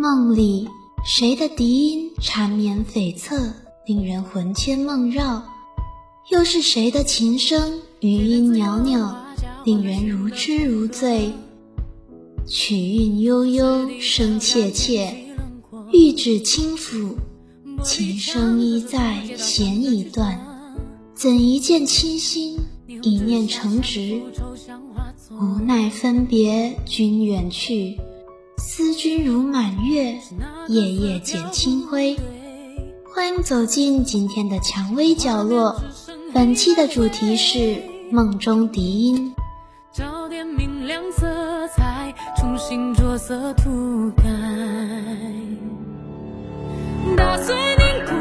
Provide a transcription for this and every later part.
梦里谁的笛音缠绵悱恻，令人魂牵梦绕？又是谁的琴声余音袅袅，令人如痴如醉？曲韵悠悠，声切切，玉指轻抚，琴声依在，弦已断。怎一见倾心，一念成执？无奈分别，君远去。思君如满月，夜夜减清辉。欢迎走进今天的蔷薇角落。本期的主题是梦中笛音。找点明亮色彩，重新着色涂改。打碎凝固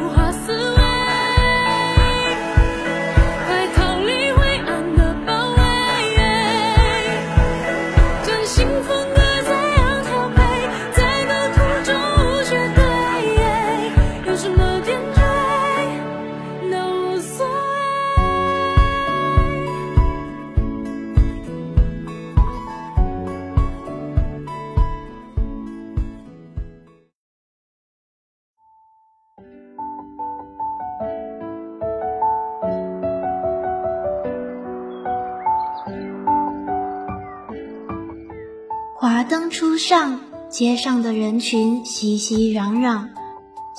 上，街上的人群熙熙攘攘，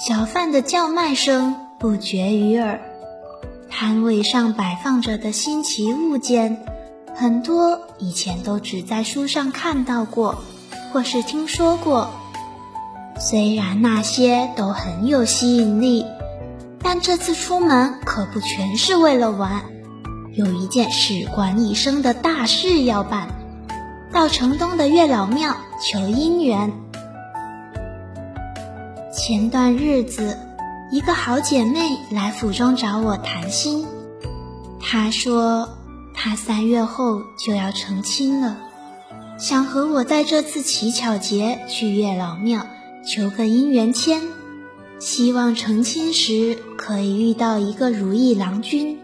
小贩的叫卖声不绝于耳。摊位上摆放着的新奇物件，很多以前都只在书上看到过，或是听说过。虽然那些都很有吸引力，但这次出门可不全是为了玩，有一件事关一生的大事要办。到城东的月老庙求姻缘。前段日子，一个好姐妹来府中找我谈心，她说她三月后就要成亲了，想和我在这次乞巧节去月老庙求个姻缘签，希望成亲时可以遇到一个如意郎君。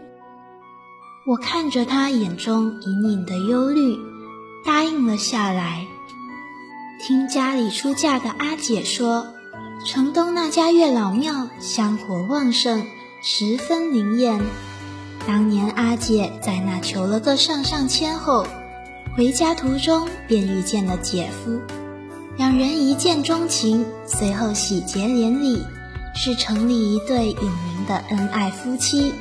我看着她眼中隐隐的忧虑。答应了下来。听家里出嫁的阿姐说，城东那家月老庙香火旺盛，十分灵验。当年阿姐在那求了个上上签后，回家途中便遇见了姐夫，两人一见钟情，随后喜结连理，是城里一对有名的恩爱夫妻。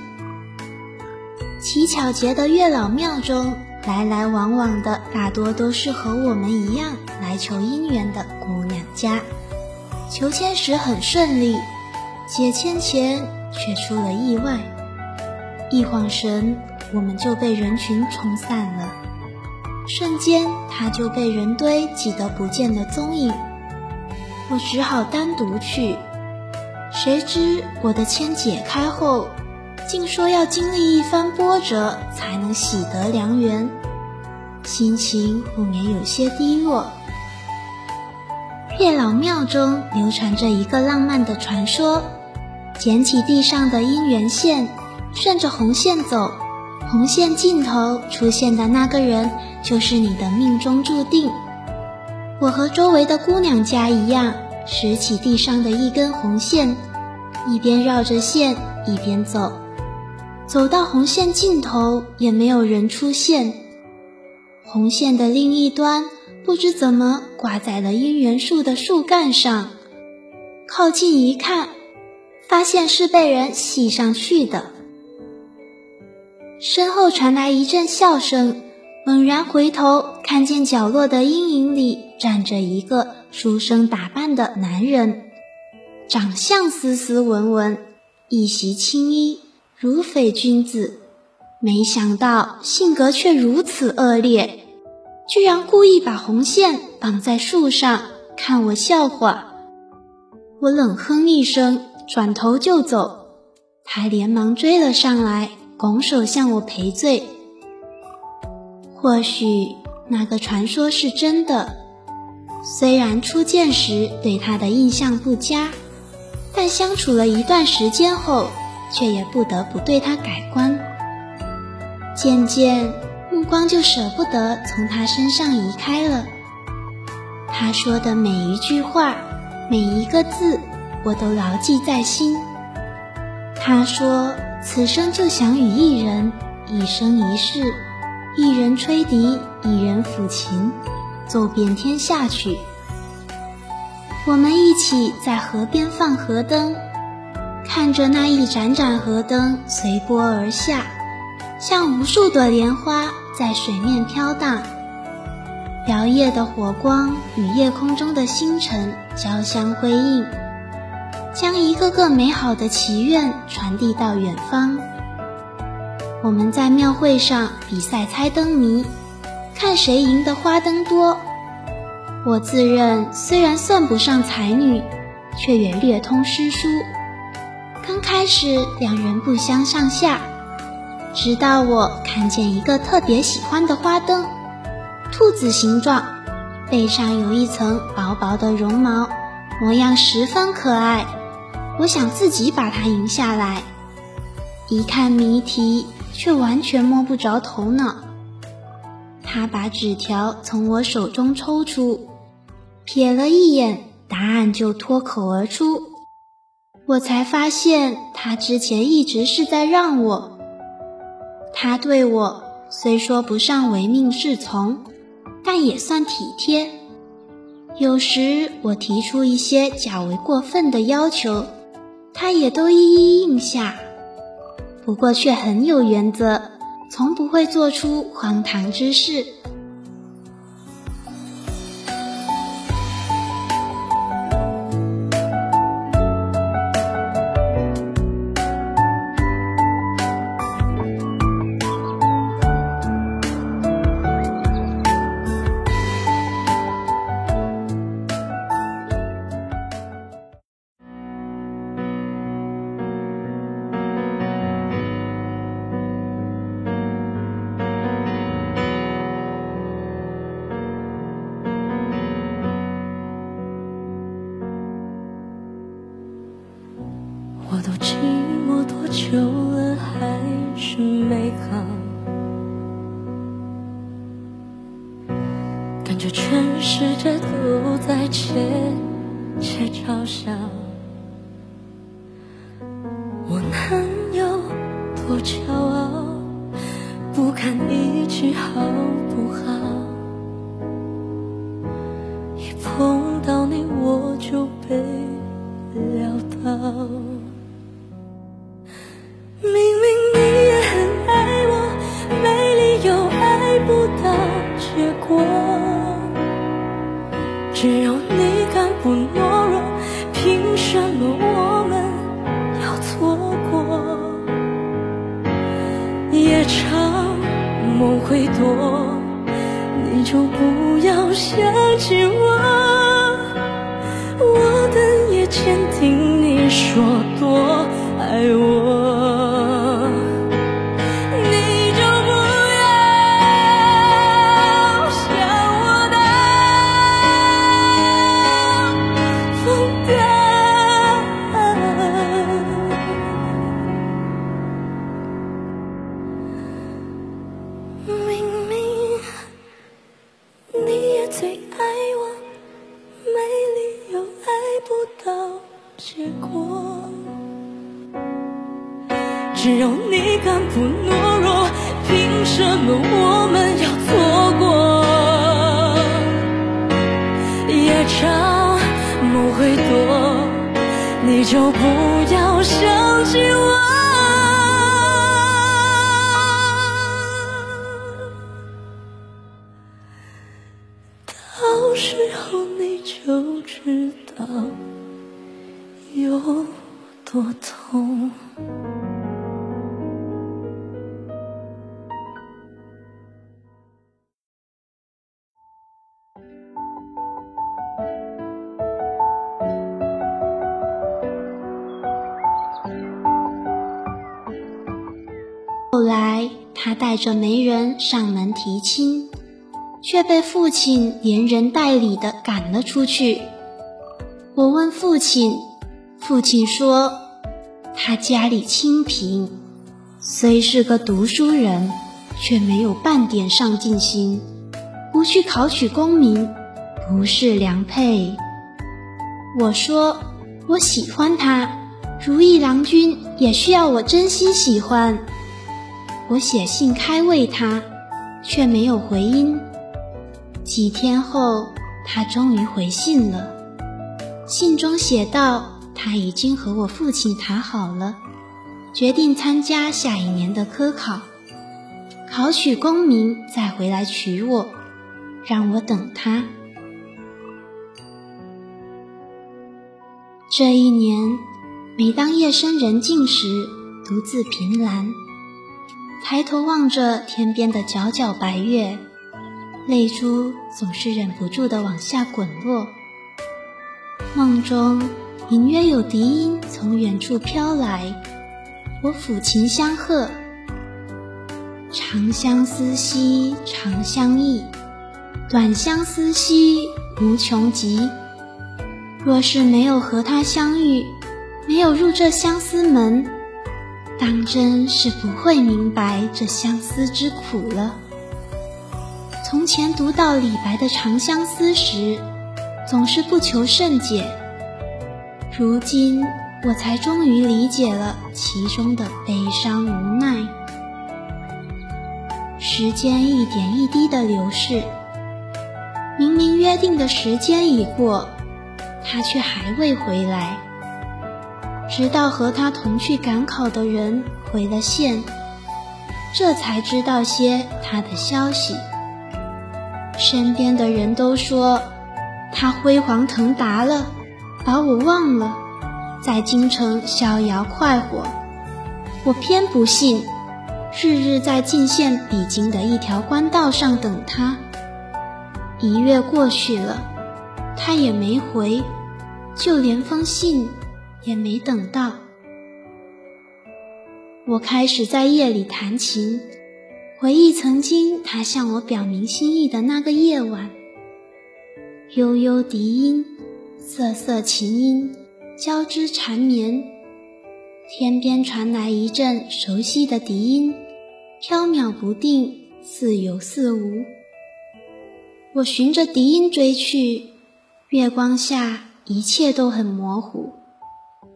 乞巧节的月老庙中。来来往往的大多都是和我们一样来求姻缘的姑娘家，求签时很顺利，解签前却出了意外，一晃神我们就被人群冲散了，瞬间他就被人堆挤得不见了踪影，我只好单独去，谁知我的签解开后。竟说要经历一番波折才能喜得良缘，心情不免有些低落。月老庙中流传着一个浪漫的传说：捡起地上的姻缘线，顺着红线走，红线尽头出现的那个人就是你的命中注定。我和周围的姑娘家一样，拾起地上的一根红线，一边绕着线一边走。走到红线尽头，也没有人出现。红线的另一端不知怎么挂在了姻缘树的树干上。靠近一看，发现是被人系上去的。身后传来一阵笑声，猛然回头，看见角落的阴影里站着一个书生打扮的男人，长相斯斯文文，一袭青衣。如匪君子，没想到性格却如此恶劣，居然故意把红线绑在树上看我笑话。我冷哼一声，转头就走。他连忙追了上来，拱手向我赔罪。或许那个传说是真的，虽然初见时对他的印象不佳，但相处了一段时间后。却也不得不对他改观，渐渐目光就舍不得从他身上移开了。他说的每一句话，每一个字我都牢记在心。他说：“此生就想与一人一生一世，一人吹笛，一人抚琴，奏遍天下曲。”我们一起在河边放河灯，看着那一盏盏河灯随波而下，像无数朵莲花在水面飘荡。摇曳的火光与夜空中的星辰交相辉映。将一个个美好的祈愿传递到远方。我们在庙会上比赛猜灯谜，看谁赢得花灯多。我自认虽然算不上才女，却也略通诗书。刚开始两人不相上下，直到我看见一个特别喜欢的花灯，兔子形状，背上有一层薄薄的绒毛，模样十分可爱。我想自己把它赢下来，一看谜题却完全摸不着头脑。他把纸条从我手中抽出，瞥了一眼，答案就脱口而出。我才发现他之前一直是在让我。他对我虽说不上唯命是从，但也算体贴。有时我提出一些较为过分的要求。他也都一一应下，不过却很有原则，从不会做出荒唐之事。感觉全世界都在窃窃嘲笑。我能有多骄傲？不堪一击好不好？时候你就知道有多痛。后来，他带着媒人上门提亲，却被父亲连人带礼的赶了出去。我问父亲，父亲说，他家里清贫，虽是个读书人，却没有半点上进心，不去考取功名，不是良配。我说我喜欢他，如意郎君也需要我真心喜欢。我写信开慰他，却没有回音。几天后，他终于回信了。信中写道，他已经和我父亲谈好了，决定参加下一年的科考，考取功名再回来娶我，让我等他。这一年，每当夜深人静时，独自凭栏，抬头望着天边的皎皎白月。泪珠总是忍不住的往下滚落，梦中隐约有笛音从远处飘来，我抚琴相和。长相思兮长相忆，短相思兮无穷极。若是没有和他相遇，没有入这相思门，当真是不会明白这相思之苦了。从前读到李白的《长相思》时，总是不求甚解。如今我才终于理解了其中的悲伤无奈。时间一点一滴的流逝，明明约定的时间已过，他却还未回来。直到和他同去赶考的人回了县，这才知道些他的消息。身边的人都说他辉煌腾达了，把我忘了，在京城逍遥快活。我偏不信，日日在进县比京的一条官道上等他。一月过去了，他也没回，就连封信也没等到。我开始在夜里弹琴。回忆曾经他向我表明心意的那个夜晚，悠悠笛音，瑟瑟琴音，交织缠绵。天边传来一阵熟悉的笛音，飘渺不定，似有似无。我循着笛音追去，月光下一切都很模糊，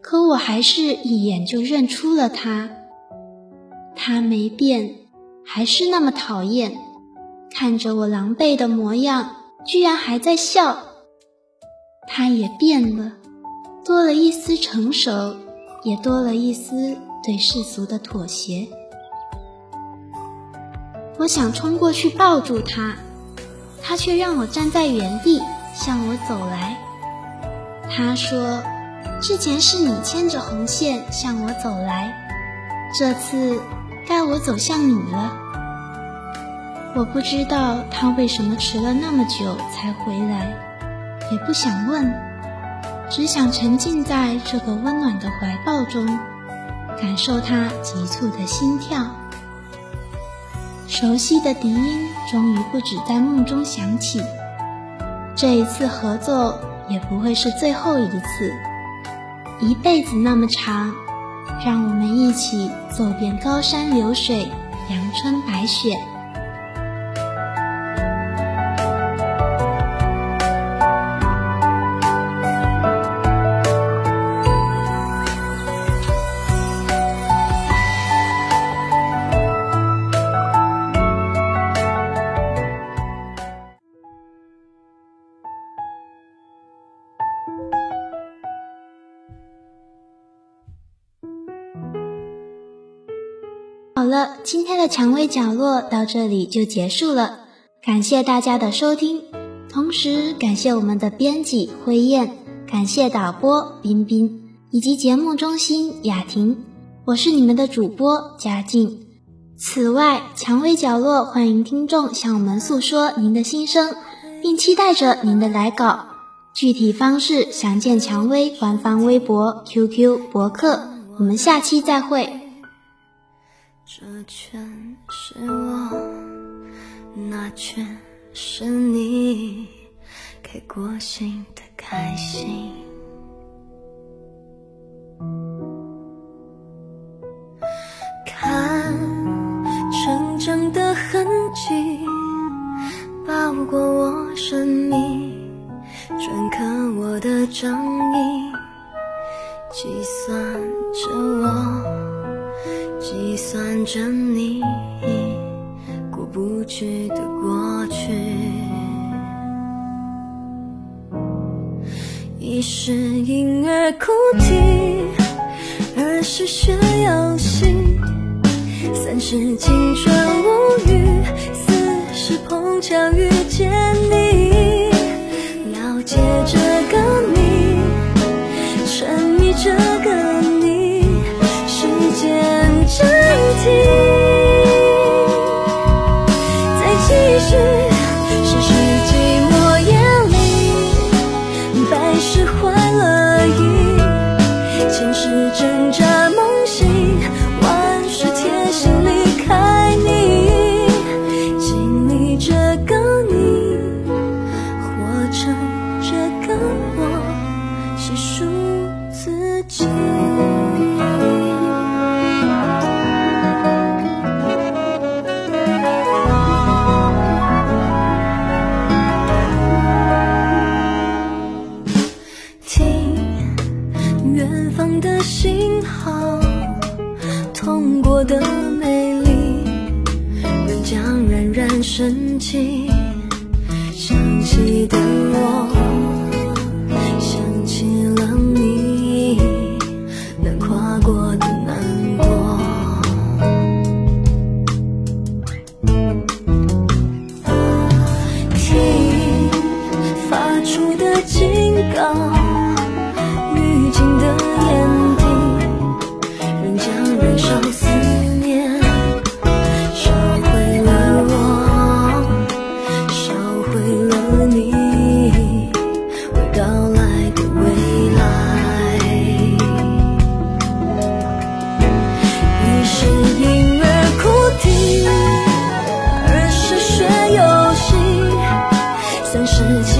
可我还是一眼就认出了他。他没变。还是那么讨厌，看着我狼狈的模样，居然还在笑。他也变了，多了一丝成熟，也多了一丝对世俗的妥协。我想冲过去抱住他，他却让我站在原地，向我走来。他说：“之前是你牵着红线向我走来，这次……”该我走向你了。我不知道他为什么迟了那么久才回来，也不想问，只想沉浸在这个温暖的怀抱中，感受他急促的心跳。熟悉的笛音终于不止在梦中响起，这一次合作也不会是最后一次，一辈子那么长。让我们一起走遍高山流水，阳春白雪。今天的蔷薇角落到这里就结束了，感谢大家的收听，同时感谢我们的编辑灰燕，感谢导播彬彬以及节目中心雅婷，我是你们的主播佳静。此外，蔷薇角落欢迎听众向我们诉说您的心声，并期待着您的来稿，具体方式详见蔷薇官方微博、QQ、博客。我们下期再会。这全是我。那全是你给过心的开心看成长的痕迹包裹我生命镌刻我的掌印计算着我计算着你已过不去的过去，一是婴儿哭啼，二是学游戏，三是青春无语，四是碰巧遇见你。you. 曾拾起